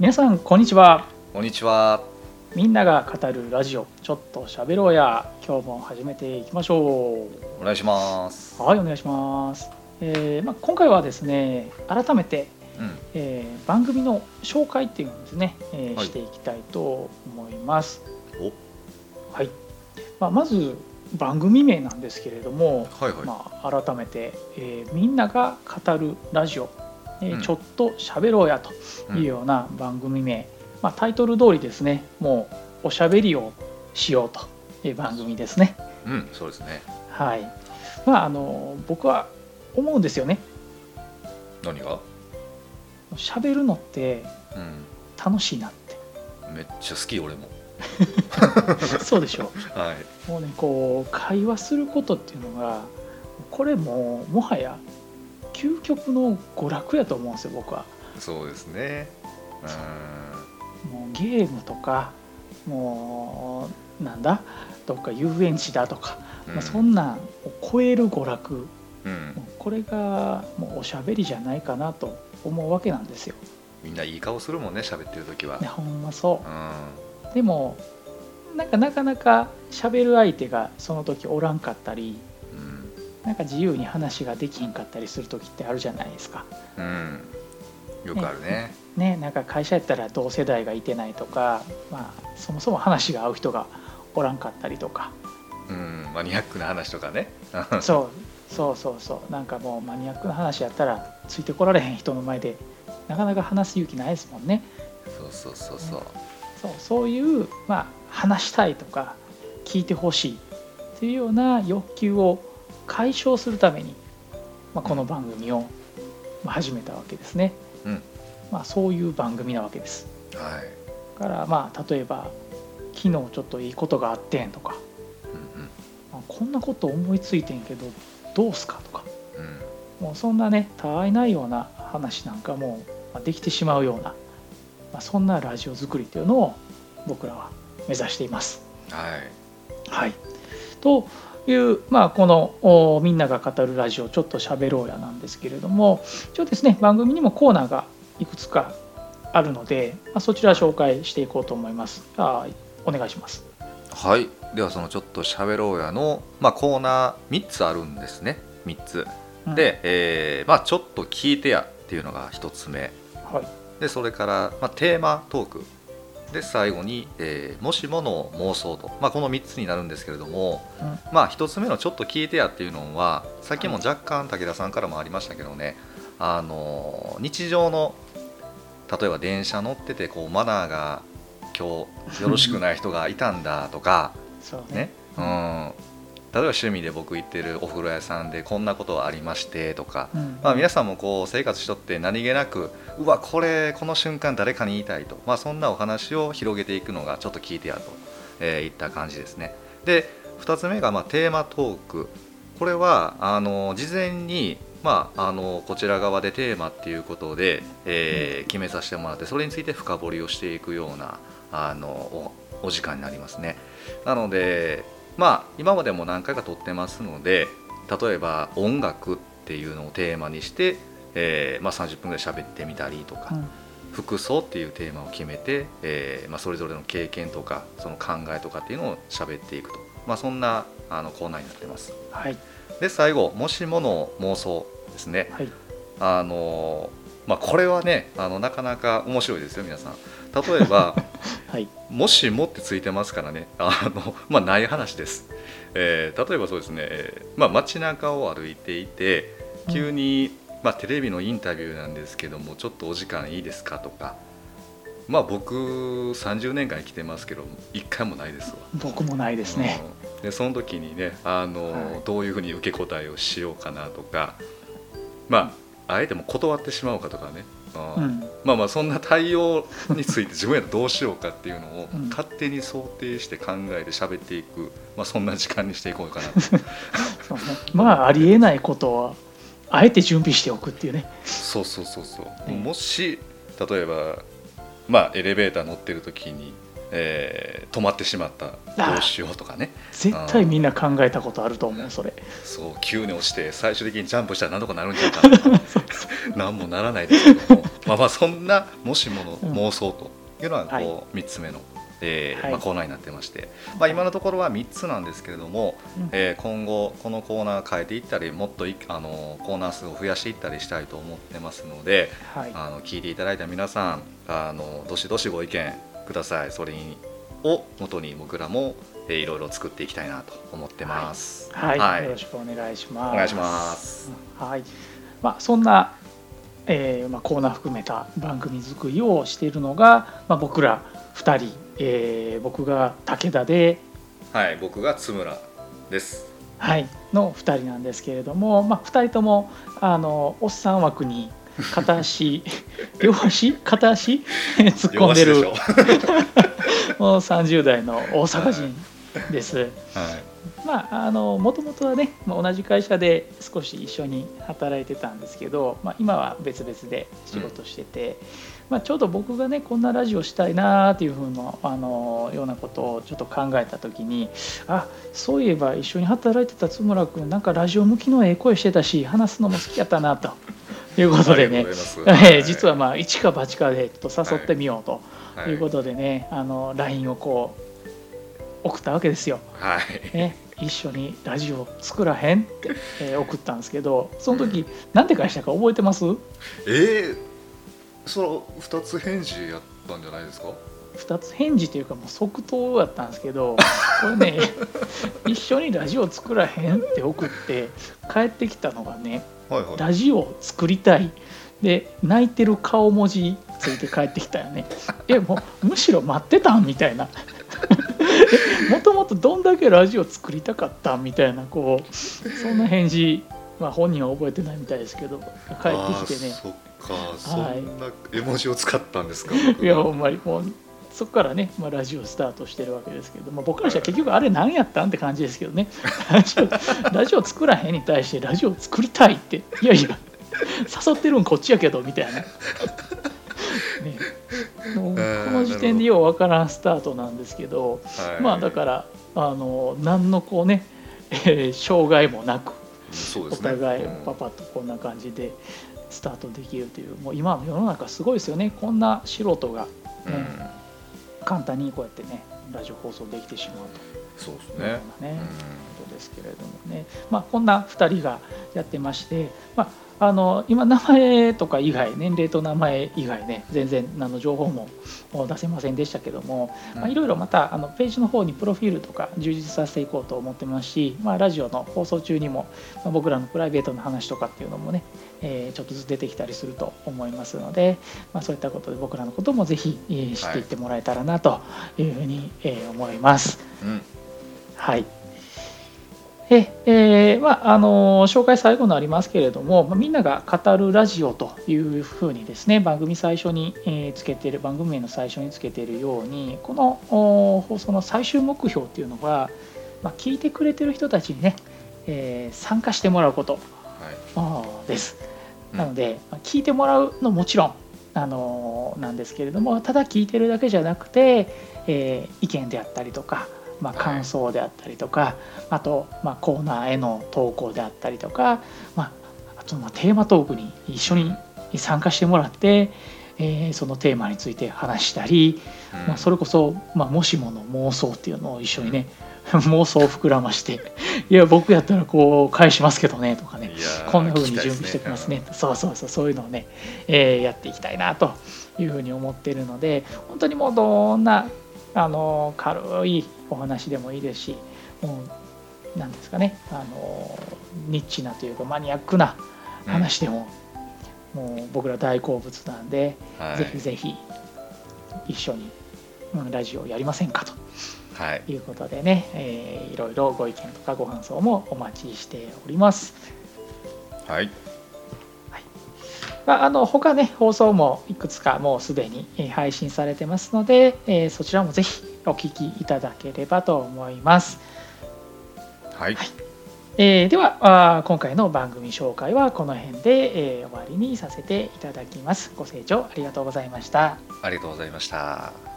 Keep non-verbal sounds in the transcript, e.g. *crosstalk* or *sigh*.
皆さんこんにちは。こんにちは。みんなが語るラジオ。ちょっと喋ろうや。今日も始めていきましょお願いします。うはいお願いします、えーまあ、今回はですね改めて、うん。えー番組の紹介っていうのをですね、えーはい。していきたいと思います。お、はい、まあ、まず番組名なんですけれども、はいはい。まあ、改めて、えーみんなが語るラジオ、えちょっと喋ろうやというような番組名、まあ、タイトル通りですねもうおしゃべりをしようという番組ですねうん、そうですね。はいまああの僕は思うんですよね何が？喋るのってうん。楽しいなってめっちゃ好き俺も。*laughs* そうでしょはい。もうねこう会話することっていうのがこれもうもはや究極の娯楽やと思うんですよ僕はそうですね。うもうゲームとかもうなんだ？どっか遊園地だとか、ん。まあ、そんなんを超える娯楽うん。これがもうおしゃべりじゃないかなと思うわけなんですよ。みんないい顔するもんね、喋ってる時はね、。ほんまそうん。うでもなんかなかなか喋る相手がその時おらんかったりうん。なんか自由に話ができへんかったりする時ってあるじゃないですか。うん。よくあるね。ね、なんか会社やったら同世代がいてないとか、まあ、そもそも話が合う人がおらんかったりとかうん。マニアックな話とかね。*laughs* そうそうそうそうなんかもうマニアックな話やったらついてこられへん人の前でなかなか話す勇気ないですもんねそうそうそうそう。そうそういう、まあ、話したいとか聞いてほしいっていうような欲求を解消するために、まあ、この番組をまあ始めたわけですね、うんまあ、そういう番組なわけですはい。だからまあ例えば昨日ちょっといいことがあってんとかうんあこんなこと思いついてんけどどうすかとかうん。うん。もうそんなねたわいないような話なんかもまあできてしまうような、まあ、そんなラジオ作りというのを僕らは目指しています。はい。はい、という、まあ、このお「みんなが語るラジオちょっと喋ろうや」なんですけれども一応ですね番組にもコーナーがいくつかあるので、まあ、そちら紹介していこうと思います。あお願いします。はい。ではそのちょっと喋ろうやのまあコーナー3つあるんですね。3つ。うんで、えーまあちょっと聞いてやっていうのが1つ目。はいでそれから、まあ、テーマトークで最後に、えーもしもの妄想と、まあ、この3つになるんですけれども、うん。まあ、1つ目の「ちょっと聞いてや」っていうのはさっきも若干武田さんからもありましたけどね、あの日常の例えば電車乗っててこうマナーが今日よろしくない人がいたんだとか *laughs* そうね、うん、例えば趣味で僕行ってるお風呂屋さんでこんなことがありましてとか、うん。まあ、皆さんもこう生活しとって何気なくうわこれこの瞬間誰かに言いたいと、まあ、そんなお話を広げていくのがちょっと聞いてやと、えーいった感じですね。で2つ目がまあテーマトーク。これはあの事前に、まあ、あのこちら側でテーマっていうことで、えー決めさせてもらってそれについて深掘りをしていくようなあのおお時間になりますね。なのでまあ今までも何回か撮ってますので例えば音楽っていうのをテーマにして、えーまあ、30分ぐらい喋ってみたりとか、うん。服装っていうテーマを決めて、えーまあ、それぞれの経験とかその考えとかっていうのを喋っていくと、まあ、そんなあのコーナーになってます。はい。で最後「もしもの妄想」ですね。はい。あのまあ、これはねあのなかなか面白いですよ皆さん。例えば *laughs* はい。もしもってついてますからね、あの *laughs* まあ、ない話です、えー例えばそうですね、えーまあ、街中を歩いていて、急に、まあ、テレビのインタビューなんですけども、ちょっとお時間いいですかとか、まあ、僕、30年間生きてますけど、一回もないですわ。僕もないですね。うん。でその時にねあの、はい。どういうふうに受け答えをしようかなとか、まあ、あえても断ってしまおうかとかね。うんうん。まあまあそんな対応について *laughs* 自分やどうしようかっていうのをうん。勝手に想定して考えて喋っていく、まあ、そんな時間にしていこうかな *laughs* そうね。まあありえないことはあえて準備しておくっていうね。そうそうそうそう、ね。もし例えばまあエレベーター乗ってる時にえー止まってしまったどうしようとかね。絶対みんな考えたことあると思うそれ。そう急に落ちて最終的にジャンプしたら何とかなるんじゃないかなとか。*laughs* 何もならないですけども。まあまあそんなもしもの妄想というのははい。こう3つ目の、えーはい。まあ、コーナーになってまして、まあ、今のところは3つなんですけれども、うん。えー今後このコーナー変えていったりもっといあのコーナー数を増やしていったりしたいと思ってますのではい。あの聞いていただいた皆さんあのどしどしご意見ください。それを元に僕らも、えーいろいろ作っていきたいなと思ってます。はい、はい。よろしくお願いします。お願いします。はい。まあ、そんな、えーまあ、コーナー含めた番組作りをしているのが、まあ、僕ら2人、えー僕が武田で、はい、僕が津村です。はい、の2人なんですけれども、まあ、2人ともあのおっさん枠に片足両足？片足？*laughs* 突っ込んでる。*laughs* もう30代の大阪人です。はい。まあ、あのもともとはねまあ同じ会社で少し一緒に働いてたんですけど、まあ、今は別々で仕事してて、まあ、ちょうど僕がねこんなラジオしたいなっていうふうなあのようなことをちょっと考えた時にあそういえば一緒に働いてた津村君なんかラジオ向きのええ声してたし話すのも好きやったなということでね。実はまあ一か八かでちょっと誘ってみようとはい。いうことでね、あの LINE をこう送ったわけですよ。はい。ね、一緒にラジオ作らへんって、えー送ったんですけどその時何て返したか覚えてます？えー、その二つ返事やったんじゃないですか？2つ返事というかもう即答やったんですけど *laughs* これね一緒にラジオ作らへんって送って帰ってきたのがねはいはい。ラジオ作りたい。で泣いてる顔文字ついて帰ってきたよね。*laughs* えもうむしろ待ってたんみたいな。*laughs* もともとどんだけラジオ作りたかったんみたいなこうそんな返事、まあ、本人は覚えてないみたいですけど帰ってきてね。そっか、そはい。んな絵文字を使ったんですか。いやほんまにもうそこからね、まあ、ラジオスタートしてるわけですけど、まあ、僕らしたら結局あれ何やったんって感じですけどね。*laughs* ラジオ *laughs* ラジオ作らへんに対してラジオ作りたいっていやいや誘ってるんこっちやけどみたいな、ね、もうこの時点でようわからんスタートなんですけど、はい、まあだからあの何のこうね、えー障害もなくね。互いうん。パパッとこんな感じでスタートできるというもう今の世の中すごいですよね。こんな素人が、ねうん簡単にこうやってねラジオ放送できてしまうそうですというよね。うなねことですけれどもね、まあ、こんな2人がやってまして、まあ、あの今名前とか以外年齢と名前以外ね全然何の情報も出せませんでしたけども、まあ、いろいろまたあのページの方にプロフィールとか充実させていこうと思ってますし、まあ、ラジオの放送中にも、まあ僕らのプライベートの話とかっていうのもね、えーちょっとずつ出てきたりすると思いますので、まあ、そういったことで僕らのこともぜひ、えー知っていってもらえたらなというふうに、えー思います。うん。はい。ええーまああの紹介最後になりますけれども、まあ、みんなが語るラジオというふうにですね番組最初に、えーつけている番組名の最初につけているようにこのお放送の最終目標っていうのは、まあ、聞いてくれてる人たちにね、えー参加してもらうことはい。です。うんなので、まあ聞いてもらうのもちろん、あのーなんですけれどもただ聞いてるだけじゃなくて、えー意見であったりとか、まあ、はい感想であったりとか、あと、まあ、コーナーへの投稿であったりとか、まあ、あとまあテーマトークに一緒に参加してもらって、えーそのテーマについて話したり、うんまあ、それこそ、まあ、もしもの妄想っていうのを一緒にね *laughs* 妄想を膨らましていや僕やったらこう返しますけどねとかねこんな風に準備してきますね。そうそうそう、そういうのをね、えーやっていきたいなというふうに思っているので、本当にもうどんなあの軽いお話でもいいですし、もうなんですかね、あのニッチなというかマニアックなうん話でも、もう僕ら大好物なんで、はいぜひぜひ一緒に、うんラジオやりませんかとはい。いうことでね、えーいろいろご意見とかご感想もお待ちしております。はい。まあ、あの他ね放送もいくつかもうすでにえー配信されてますので、えーそちらもぜひお聞きいただければと思います。はい。えーではあー今回の番組紹介はこの辺で、えー終わりにさせていただきます。ご清聴ありがとうございました。ありがとうございました。